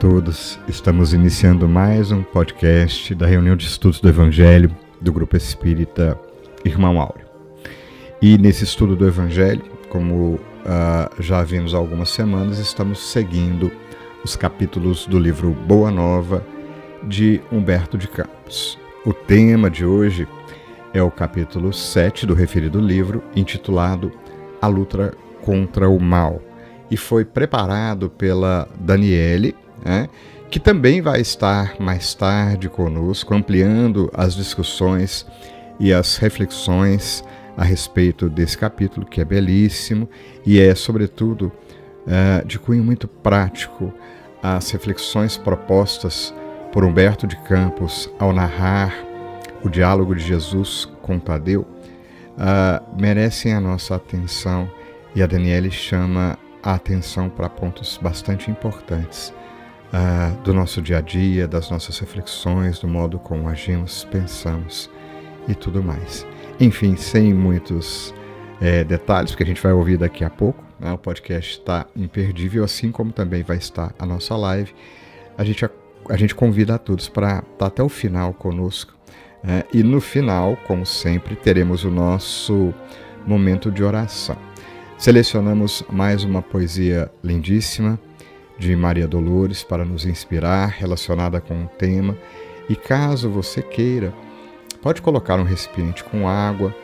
Todos, estamos iniciando mais um podcast da reunião de estudos do Evangelho do Grupo Espírita Irmão Áureo. E nesse estudo do Evangelho, como uh, já vimos há algumas semanas, estamos seguindo os capítulos do livro Boa Nova de Humberto de Campos. O tema de hoje é o capítulo 7 do referido livro, intitulado A Luta contra o Mal e foi preparado pela Daniele, né, que também vai estar mais tarde conosco, ampliando as discussões e as reflexões a respeito desse capítulo, que é belíssimo e é, sobretudo, uh, de cunho muito prático as reflexões propostas por Humberto de Campos ao narrar o diálogo de Jesus com Tadeu, uh, merecem a nossa atenção e a Daniele chama a atenção para pontos bastante importantes uh, do nosso dia a dia, das nossas reflexões, do modo como agimos, pensamos e tudo mais. Enfim, sem muitos é, detalhes, porque a gente vai ouvir daqui a pouco, né? o podcast está imperdível, assim como também vai estar a nossa live. A gente, a, a gente convida a todos para estar tá até o final conosco. É, e no final, como sempre, teremos o nosso momento de oração. Selecionamos mais uma poesia lindíssima de Maria Dolores para nos inspirar, relacionada com o tema. E caso você queira, pode colocar um recipiente com água,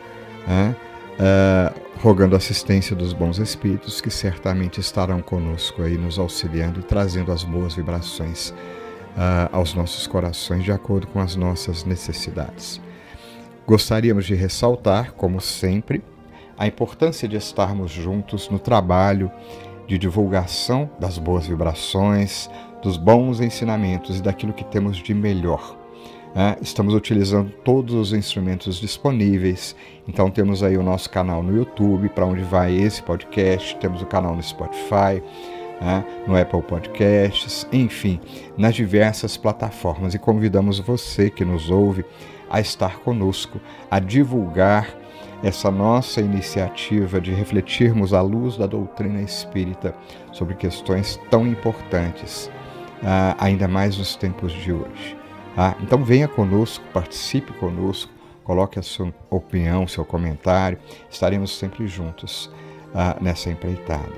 né, uh, rogando assistência dos bons espíritos que certamente estarão conosco aí, nos auxiliando e trazendo as boas vibrações uh, aos nossos corações de acordo com as nossas necessidades. Gostaríamos de ressaltar, como sempre, a importância de estarmos juntos no trabalho de divulgação das boas vibrações, dos bons ensinamentos e daquilo que temos de melhor. É, estamos utilizando todos os instrumentos disponíveis, então temos aí o nosso canal no YouTube, para onde vai esse podcast, temos o canal no Spotify, é, no Apple Podcasts, enfim, nas diversas plataformas. E convidamos você que nos ouve a estar conosco, a divulgar essa nossa iniciativa de refletirmos à luz da doutrina espírita sobre questões tão importantes, uh, ainda mais nos tempos de hoje. Ah, então venha conosco, participe conosco, coloque a sua opinião, seu comentário, estaremos sempre juntos uh, nessa empreitada.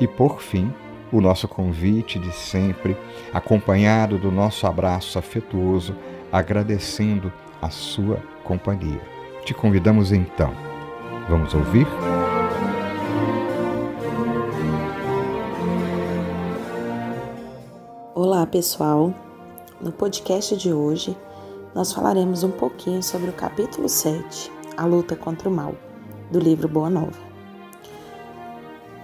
E por fim, o nosso convite de sempre, acompanhado do nosso abraço afetuoso, agradecendo a sua companhia. Te convidamos então. Vamos ouvir? Olá, pessoal. No podcast de hoje, nós falaremos um pouquinho sobre o capítulo 7, A Luta contra o Mal, do livro Boa Nova.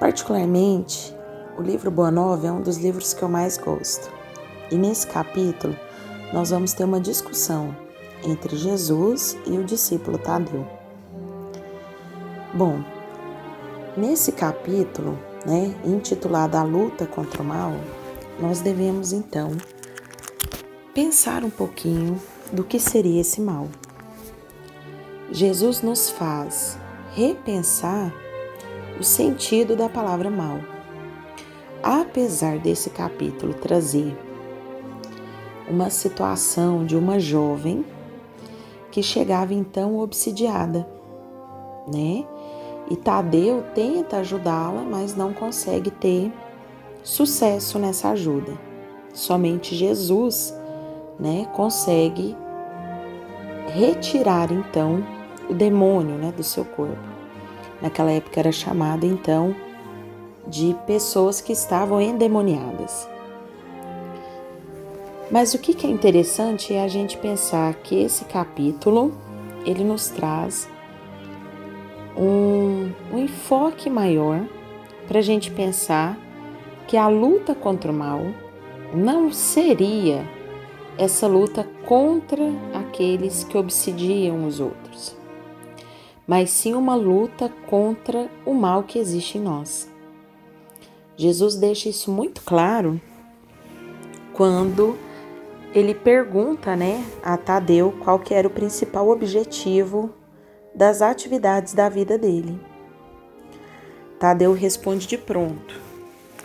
Particularmente, o livro Boa Nova é um dos livros que eu mais gosto. E nesse capítulo, nós vamos ter uma discussão entre Jesus e o discípulo Tadeu. Bom, nesse capítulo, né, intitulado A Luta contra o Mal, nós devemos então pensar um pouquinho do que seria esse mal. Jesus nos faz repensar o sentido da palavra mal. Apesar desse capítulo trazer uma situação de uma jovem que chegava então obsidiada, né? E Tadeu tenta ajudá-la, mas não consegue ter sucesso nessa ajuda. Somente Jesus, né, consegue retirar então o demônio, né, do seu corpo. Naquela época era chamada então de pessoas que estavam endemoniadas. Mas o que é interessante é a gente pensar que esse capítulo ele nos traz um, um enfoque maior para a gente pensar que a luta contra o mal não seria essa luta contra aqueles que obsidiam os outros, mas sim uma luta contra o mal que existe em nós. Jesus deixa isso muito claro quando ele pergunta, né, a Tadeu qual que era o principal objetivo das atividades da vida dele. Tadeu responde de pronto,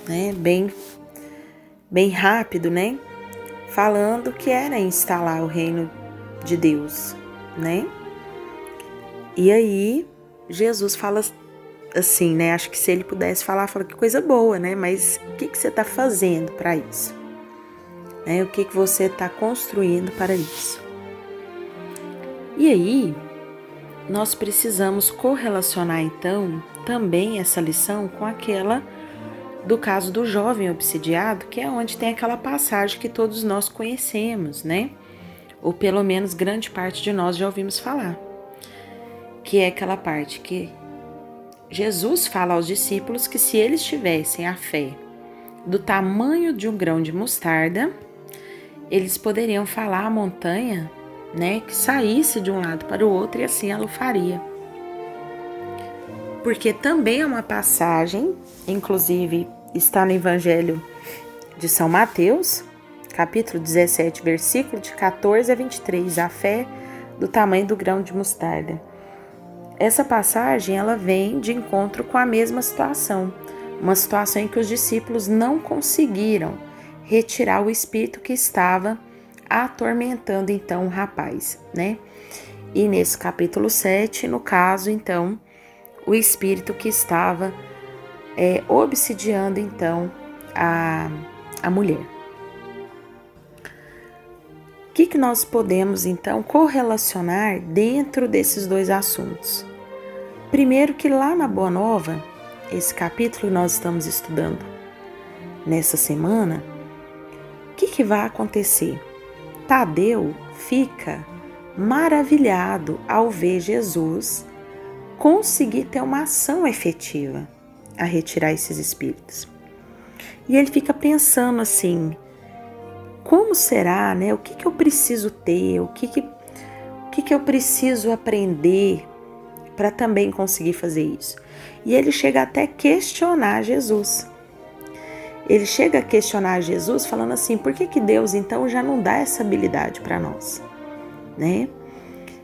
né, bem bem rápido, né? Falando que era instalar o reino de Deus, né? E aí Jesus fala assim, né? Acho que se ele pudesse falar, fala que coisa boa, né? Mas o que, que você está fazendo para isso? Né? O que, que você está construindo para isso? E aí, nós precisamos correlacionar então também essa lição com aquela do caso do jovem obsidiado, que é onde tem aquela passagem que todos nós conhecemos, né? Ou pelo menos grande parte de nós já ouvimos falar. Que é aquela parte que Jesus fala aos discípulos que se eles tivessem a fé do tamanho de um grão de mostarda, eles poderiam falar à montanha, né, que saísse de um lado para o outro e assim ela o faria. Porque também é uma passagem, inclusive está no Evangelho de São Mateus, capítulo 17, versículo de 14 a 23, a fé do tamanho do grão de mostarda. Essa passagem ela vem de encontro com a mesma situação, uma situação em que os discípulos não conseguiram retirar o espírito que estava atormentando então o rapaz, né? E nesse capítulo 7, no caso, então, o espírito que estava é, obsidiando então a, a mulher. O que, que nós podemos então correlacionar dentro desses dois assuntos? Primeiro, que lá na Boa Nova, esse capítulo que nós estamos estudando nessa semana, que, que vai acontecer? Tadeu fica maravilhado ao ver Jesus conseguir ter uma ação efetiva a retirar esses espíritos. E ele fica pensando assim: como será, né? O que, que eu preciso ter? O que, que, o que, que eu preciso aprender para também conseguir fazer isso? E ele chega até questionar Jesus. Ele chega a questionar Jesus falando assim: por que, que Deus então já não dá essa habilidade para nós? Né?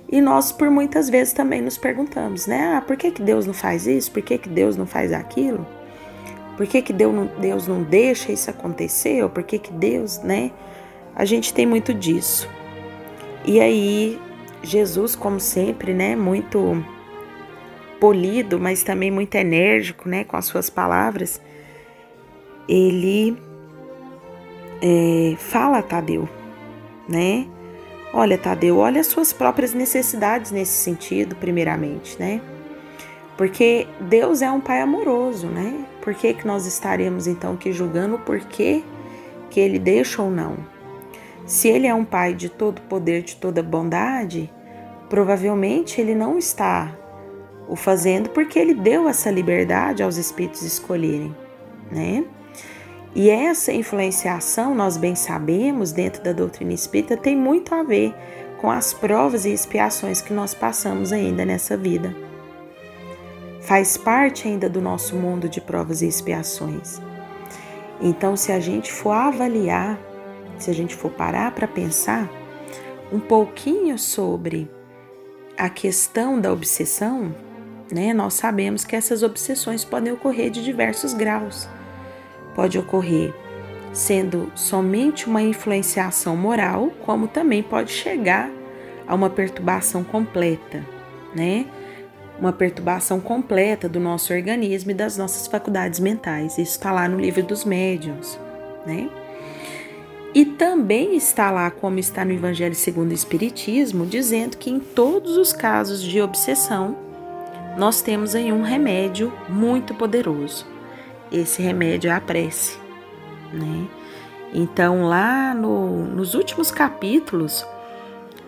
E nós, por muitas vezes, também nos perguntamos, né? Ah, por que, que Deus não faz isso? Por que, que Deus não faz aquilo? Por que, que Deus, não, Deus não deixa isso acontecer? Ou por que, que Deus, né? A gente tem muito disso. E aí, Jesus, como sempre, né? Muito polido, mas também muito enérgico, né? Com as suas palavras, ele é, fala a Tadeu, né? Olha, Tadeu, olha as suas próprias necessidades nesse sentido, primeiramente, né? Porque Deus é um pai amoroso, né? Por que, que nós estaremos então aqui julgando o porquê que ele deixa ou não? Se ele é um pai de todo poder, de toda bondade, provavelmente ele não está o fazendo porque ele deu essa liberdade aos espíritos escolherem, né? E essa influenciação, nós bem sabemos, dentro da doutrina espírita, tem muito a ver com as provas e expiações que nós passamos ainda nessa vida. Faz parte ainda do nosso mundo de provas e expiações. Então, se a gente for avaliar, se a gente for parar para pensar um pouquinho sobre a questão da obsessão, né, nós sabemos que essas obsessões podem ocorrer de diversos graus pode ocorrer sendo somente uma influenciação moral, como também pode chegar a uma perturbação completa, né? Uma perturbação completa do nosso organismo e das nossas faculdades mentais. Isso está lá no livro dos médiuns, né? E também está lá, como está no Evangelho segundo o Espiritismo, dizendo que em todos os casos de obsessão, nós temos aí um remédio muito poderoso, esse remédio é a prece, né? Então, lá no, nos últimos capítulos,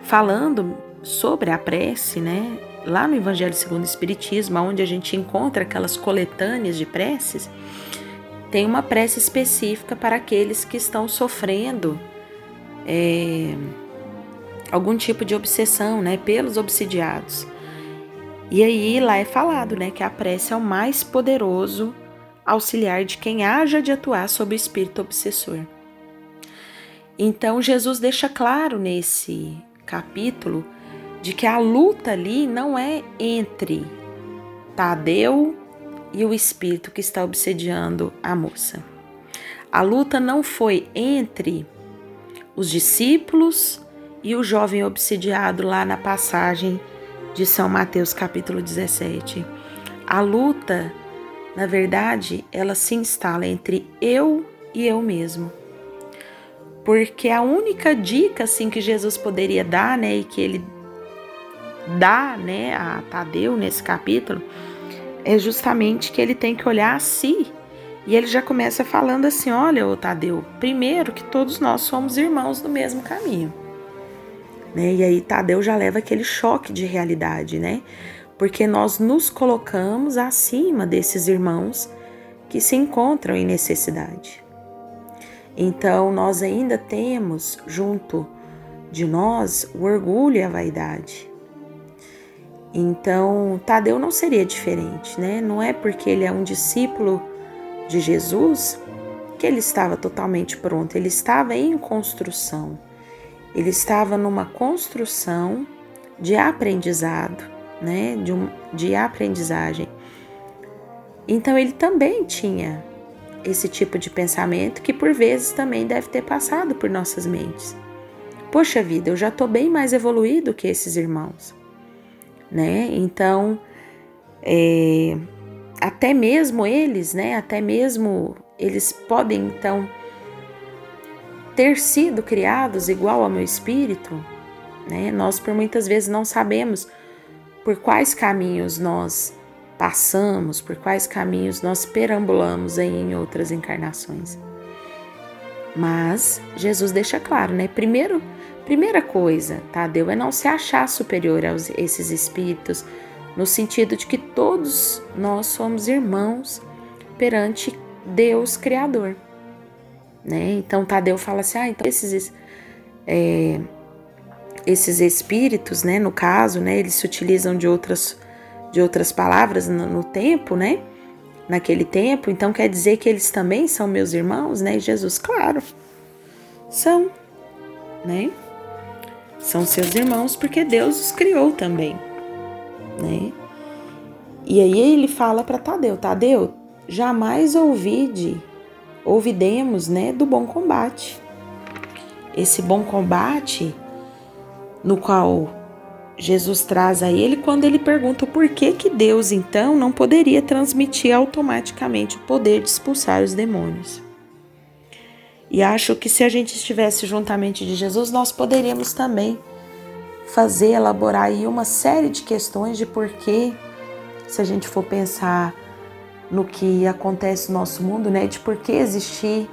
falando sobre a prece, né? Lá no Evangelho segundo o Espiritismo, onde a gente encontra aquelas coletâneas de preces, tem uma prece específica para aqueles que estão sofrendo é, algum tipo de obsessão, né? Pelos obsidiados. E aí lá é falado, né, que a prece é o mais poderoso auxiliar de quem haja de atuar sob o espírito obsessor. Então, Jesus deixa claro nesse capítulo de que a luta ali não é entre Tadeu e o espírito que está obsediando a moça. A luta não foi entre os discípulos e o jovem obsidiado lá na passagem de São Mateus capítulo 17. A luta, na verdade, ela se instala entre eu e eu mesmo. Porque a única dica assim que Jesus poderia dar, né, e que ele dá, né, a Tadeu nesse capítulo, é justamente que ele tem que olhar a si. E ele já começa falando assim: olha, Tadeu, primeiro que todos nós somos irmãos do mesmo caminho. Né? E aí Tadeu já leva aquele choque de realidade, né? Porque nós nos colocamos acima desses irmãos que se encontram em necessidade. Então, nós ainda temos junto de nós o orgulho e a vaidade. Então, Tadeu não seria diferente, né? Não é porque ele é um discípulo de Jesus que ele estava totalmente pronto, ele estava em construção. Ele estava numa construção de aprendizado, né? De, um, de aprendizagem. Então, ele também tinha esse tipo de pensamento que por vezes também deve ter passado por nossas mentes. Poxa vida, eu já estou bem mais evoluído que esses irmãos né? Então, é, até mesmo eles, né? Até mesmo eles podem então ter sido criados igual ao meu espírito, né? Nós por muitas vezes não sabemos por quais caminhos nós passamos, por quais caminhos nós perambulamos em outras encarnações. Mas Jesus deixa claro, né? Primeiro, Primeira coisa, Tadeu, é não se achar superior a esses espíritos, no sentido de que todos nós somos irmãos perante Deus Criador. Né? Então Tadeu fala assim: ah, então esses, é, esses espíritos, né, no caso, né, eles se utilizam de outras, de outras palavras no, no tempo, né? Naquele tempo, então quer dizer que eles também são meus irmãos, né? Jesus, claro, são, né? São seus irmãos porque Deus os criou também, né? E aí ele fala para Tadeu, Tadeu, jamais ouvide, ouvidemos, né, do bom combate. Esse bom combate no qual Jesus traz a ele quando ele pergunta o porquê que Deus então não poderia transmitir automaticamente o poder de expulsar os demônios. E acho que se a gente estivesse juntamente de Jesus, nós poderíamos também fazer, elaborar aí uma série de questões de porquê, se a gente for pensar no que acontece no nosso mundo, né, de por que existir,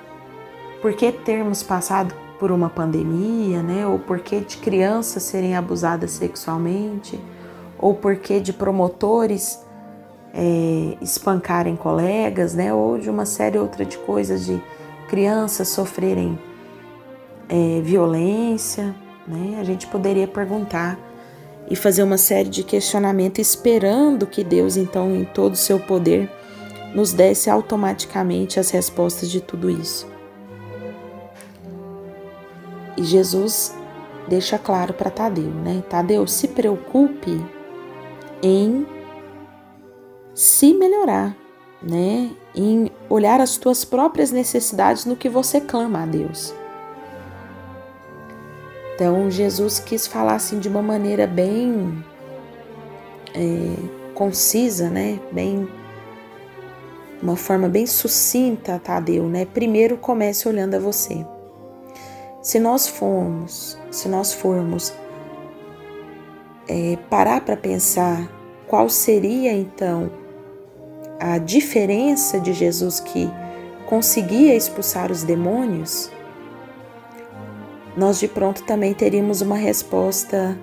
por que termos passado por uma pandemia, né, ou por que de crianças serem abusadas sexualmente, ou por que de promotores é, espancarem colegas, né, ou de uma série outra de coisas de crianças sofrerem é, violência, né? A gente poderia perguntar e fazer uma série de questionamentos esperando que Deus, então, em todo o seu poder, nos desse automaticamente as respostas de tudo isso. E Jesus deixa claro para Tadeu, né? Tadeu, se preocupe em se melhorar, né? Em olhar as tuas próprias necessidades no que você clama a Deus. Então, Jesus quis falar assim de uma maneira bem é, concisa, né? Bem, uma forma bem sucinta, Tadeu, né? Primeiro comece olhando a você. Se nós formos, se nós formos é, parar para pensar qual seria então a diferença de Jesus que conseguia expulsar os demônios, nós de pronto também teríamos uma resposta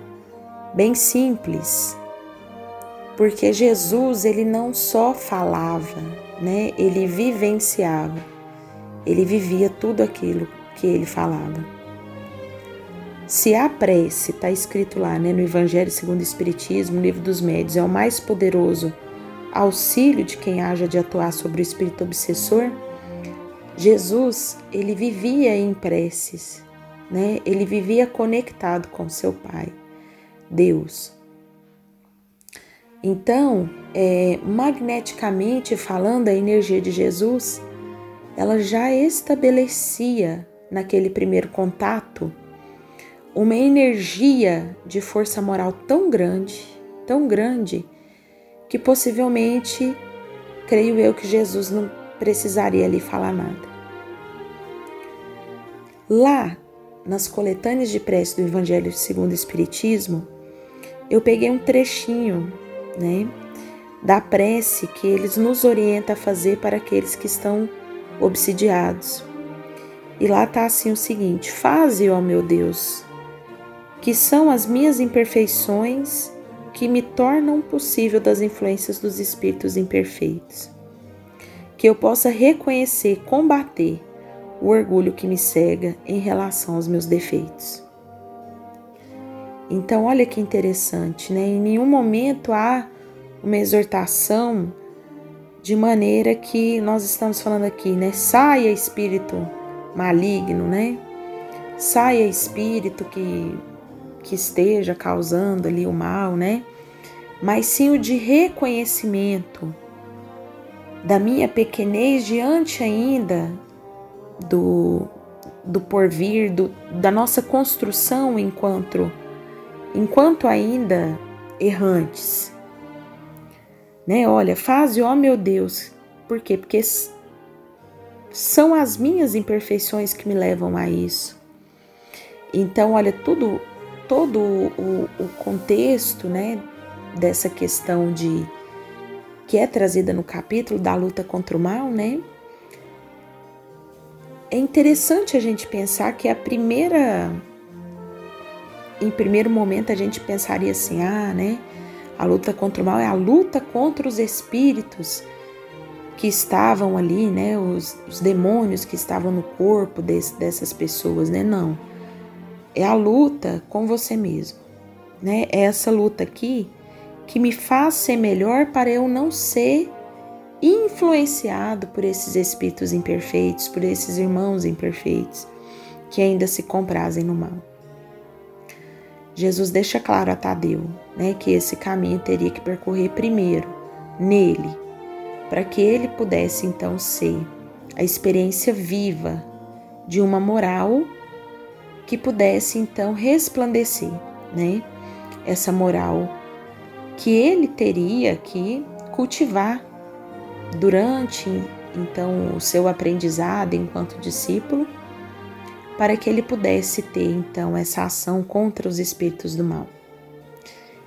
bem simples. Porque Jesus, ele não só falava, né? Ele vivenciava. Ele vivia tudo aquilo que ele falava. Se a prece, está escrito lá né, no Evangelho segundo o Espiritismo, no livro dos médios, é o mais poderoso auxílio de quem haja de atuar sobre o espírito obsessor, Jesus, ele vivia em preces, né? Ele vivia conectado com seu Pai, Deus. Então, é, magneticamente falando, a energia de Jesus, ela já estabelecia naquele primeiro contato uma energia de força moral tão grande, tão grande, que possivelmente creio eu que Jesus não precisaria ali falar nada. Lá, nas coletâneas de prece do Evangelho segundo o Espiritismo, eu peguei um trechinho, né, da prece que eles nos orientam a fazer para aqueles que estão obsidiados. E lá está assim o seguinte: Faze, ó meu Deus, que são as minhas imperfeições que me tornam possível das influências dos espíritos imperfeitos. Que eu possa reconhecer, combater o orgulho que me cega em relação aos meus defeitos. Então, olha que interessante, né? Em nenhum momento há uma exortação de maneira que nós estamos falando aqui, né? Saia espírito maligno, né? Saia espírito que que esteja causando ali o mal, né? Mas sim o de reconhecimento da minha pequenez diante ainda do, do porvir, do, da nossa construção enquanto, enquanto ainda errantes. Né? Olha, faze, ó meu Deus, por quê? Porque são as minhas imperfeições que me levam a isso. Então, olha, tudo todo o, o contexto né, dessa questão de que é trazida no capítulo da luta contra o mal, né? É interessante a gente pensar que a primeira em primeiro momento a gente pensaria assim, ah, né? A luta contra o mal é a luta contra os espíritos que estavam ali, né? Os, os demônios que estavam no corpo dessas pessoas, né? Não é a luta com você mesmo, né? É essa luta aqui que me faz ser melhor para eu não ser influenciado por esses espíritos imperfeitos, por esses irmãos imperfeitos que ainda se comprazem no mal. Jesus deixa claro a Tadeu, né, que esse caminho teria que percorrer primeiro nele, para que ele pudesse então ser a experiência viva de uma moral que pudesse então resplandecer, né? Essa moral que ele teria que cultivar durante então o seu aprendizado enquanto discípulo, para que ele pudesse ter então essa ação contra os espíritos do mal.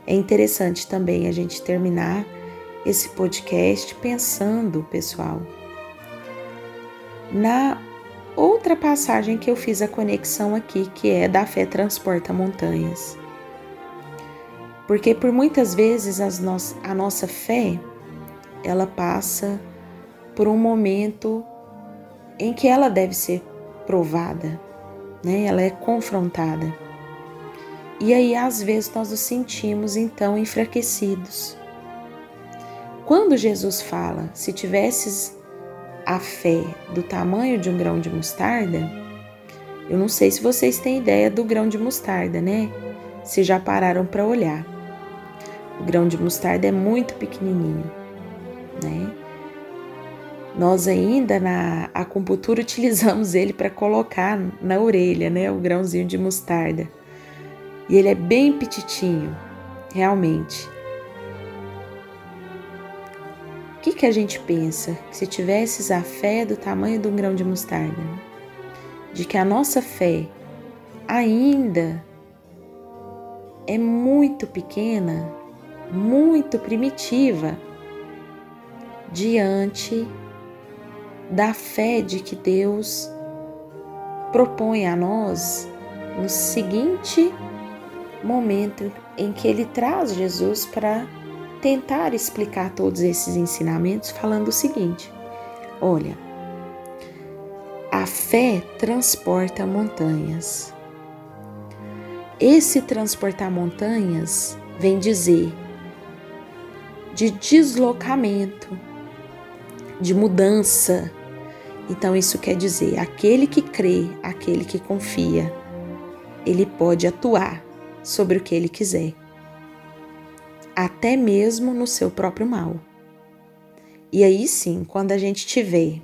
É interessante também a gente terminar esse podcast pensando, pessoal, na outra passagem que eu fiz a conexão aqui, que é da fé transporta montanhas. Porque por muitas vezes no a nossa fé, ela passa por um momento em que ela deve ser provada, né? Ela é confrontada. E aí às vezes nós nos sentimos então enfraquecidos. Quando Jesus fala, se tivesses a fé do tamanho de um grão de mostarda, eu não sei se vocês têm ideia do grão de mostarda, né? Se já pararam para olhar. O grão de mostarda é muito pequenininho, né? Nós ainda na acupuntura utilizamos ele para colocar na orelha, né? O grãozinho de mostarda. E ele é bem petitinho, realmente. Que, que a gente pensa se tivesses a fé do tamanho de um grão de mostarda? De que a nossa fé ainda é muito pequena, muito primitiva diante da fé de que Deus propõe a nós no seguinte momento em que Ele traz Jesus para tentar explicar todos esses ensinamentos falando o seguinte: olha, a fé transporta montanhas. Esse transportar montanhas vem dizer de deslocamento, de mudança. Então, isso quer dizer: aquele que crê, aquele que confia, ele pode atuar sobre o que ele quiser até mesmo no seu próprio mal. E aí sim, quando a gente tiver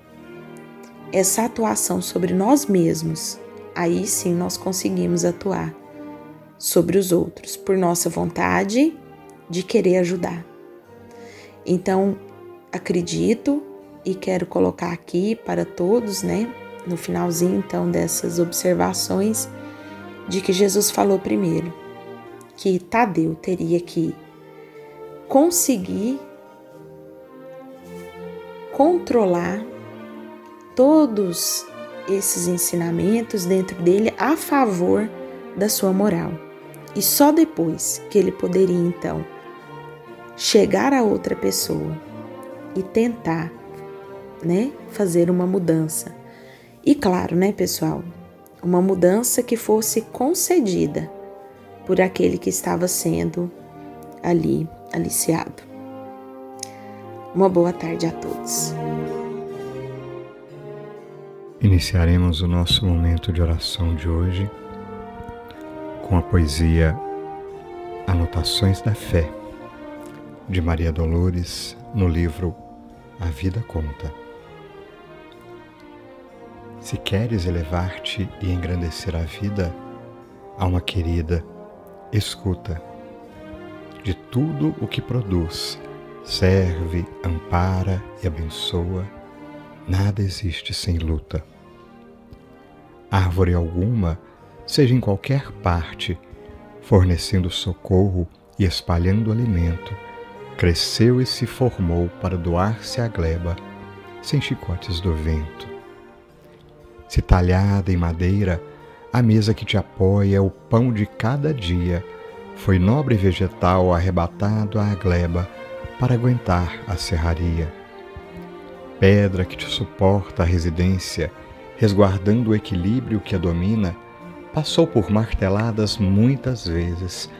essa atuação sobre nós mesmos, aí sim nós conseguimos atuar sobre os outros por nossa vontade de querer ajudar. Então, acredito e quero colocar aqui para todos, né, no finalzinho então dessas observações, de que Jesus falou primeiro que Tadeu teria que conseguir controlar todos esses ensinamentos dentro dele a favor da sua moral. E só depois que ele poderia então chegar a outra pessoa e tentar, né, fazer uma mudança. E claro, né, pessoal, uma mudança que fosse concedida por aquele que estava sendo ali aliciado. Uma boa tarde a todos. Iniciaremos o nosso momento de oração de hoje com a poesia Anotações da Fé, de Maria Dolores, no livro A Vida Conta. Se queres elevar-te e engrandecer a vida, alma querida, escuta. De tudo o que produz, serve, ampara e abençoa, nada existe sem luta. Árvore alguma, seja em qualquer parte, fornecendo socorro e espalhando alimento, cresceu e se formou para doar-se à gleba, sem chicotes do vento. Se talhada em madeira, a mesa que te apoia é o pão de cada dia, foi nobre vegetal arrebatado à gleba para aguentar a serraria. Pedra que te suporta a residência, resguardando o equilíbrio que a domina, passou por marteladas muitas vezes,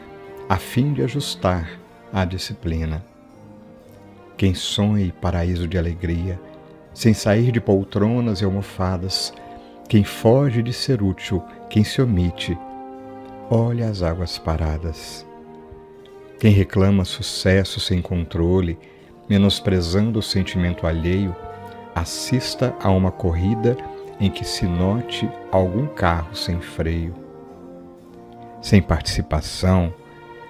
a fim de ajustar a disciplina. Quem sonhe paraíso de alegria, sem sair de poltronas e almofadas, quem foge de ser útil, quem se omite, olha as águas paradas. Quem reclama sucesso sem controle, menosprezando o sentimento alheio, assista a uma corrida em que se note algum carro sem freio. Sem participação,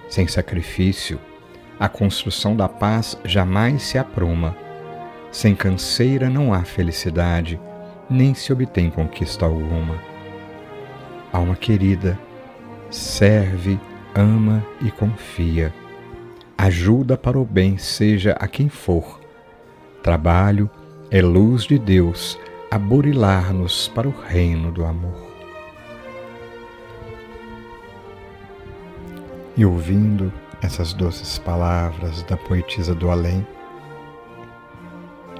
sem sacrifício, a construção da paz jamais se apruma. Sem canseira não há felicidade, nem se obtém conquista alguma. Alma querida, serve, ama e confia ajuda para o bem, seja a quem for. Trabalho é luz de Deus a burilar-nos para o reino do amor. E ouvindo essas doces palavras da poetisa do além,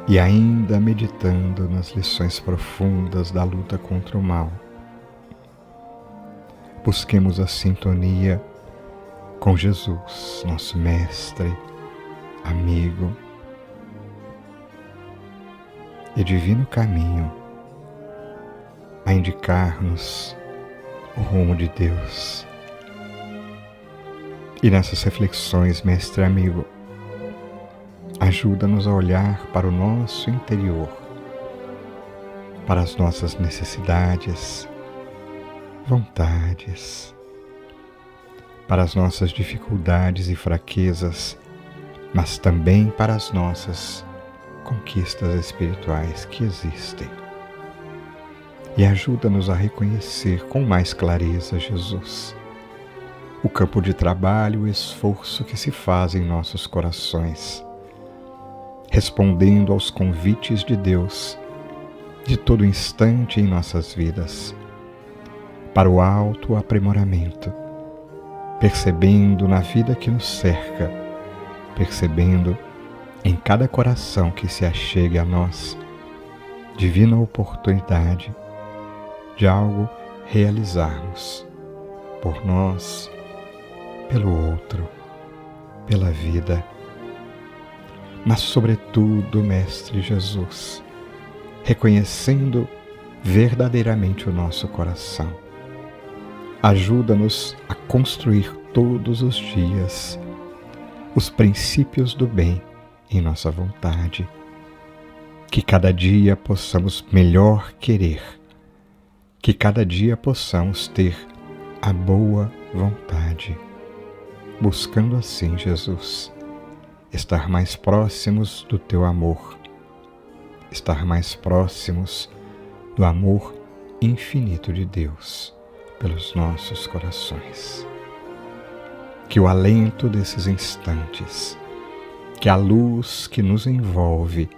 e ainda meditando nas lições profundas da luta contra o mal, busquemos a sintonia com Jesus, nosso Mestre, amigo e divino caminho a indicar-nos o rumo de Deus. E nessas reflexões, Mestre amigo, ajuda-nos a olhar para o nosso interior, para as nossas necessidades, vontades, para as nossas dificuldades e fraquezas, mas também para as nossas conquistas espirituais que existem. E ajuda-nos a reconhecer com mais clareza, Jesus, o campo de trabalho e o esforço que se faz em nossos corações, respondendo aos convites de Deus de todo instante em nossas vidas, para o alto aprimoramento percebendo na vida que nos cerca, percebendo em cada coração que se achegue a nós divina oportunidade de algo realizarmos por nós, pelo outro, pela vida, mas, sobretudo, Mestre Jesus, reconhecendo verdadeiramente o nosso coração Ajuda-nos a construir todos os dias os princípios do bem em nossa vontade. Que cada dia possamos melhor querer, que cada dia possamos ter a boa vontade, buscando assim, Jesus, estar mais próximos do teu amor, estar mais próximos do amor infinito de Deus pelos nossos corações. Que o alento desses instantes, que a luz que nos envolve,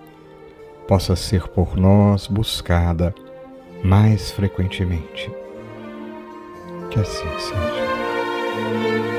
possa ser por nós buscada mais frequentemente. Que assim seja.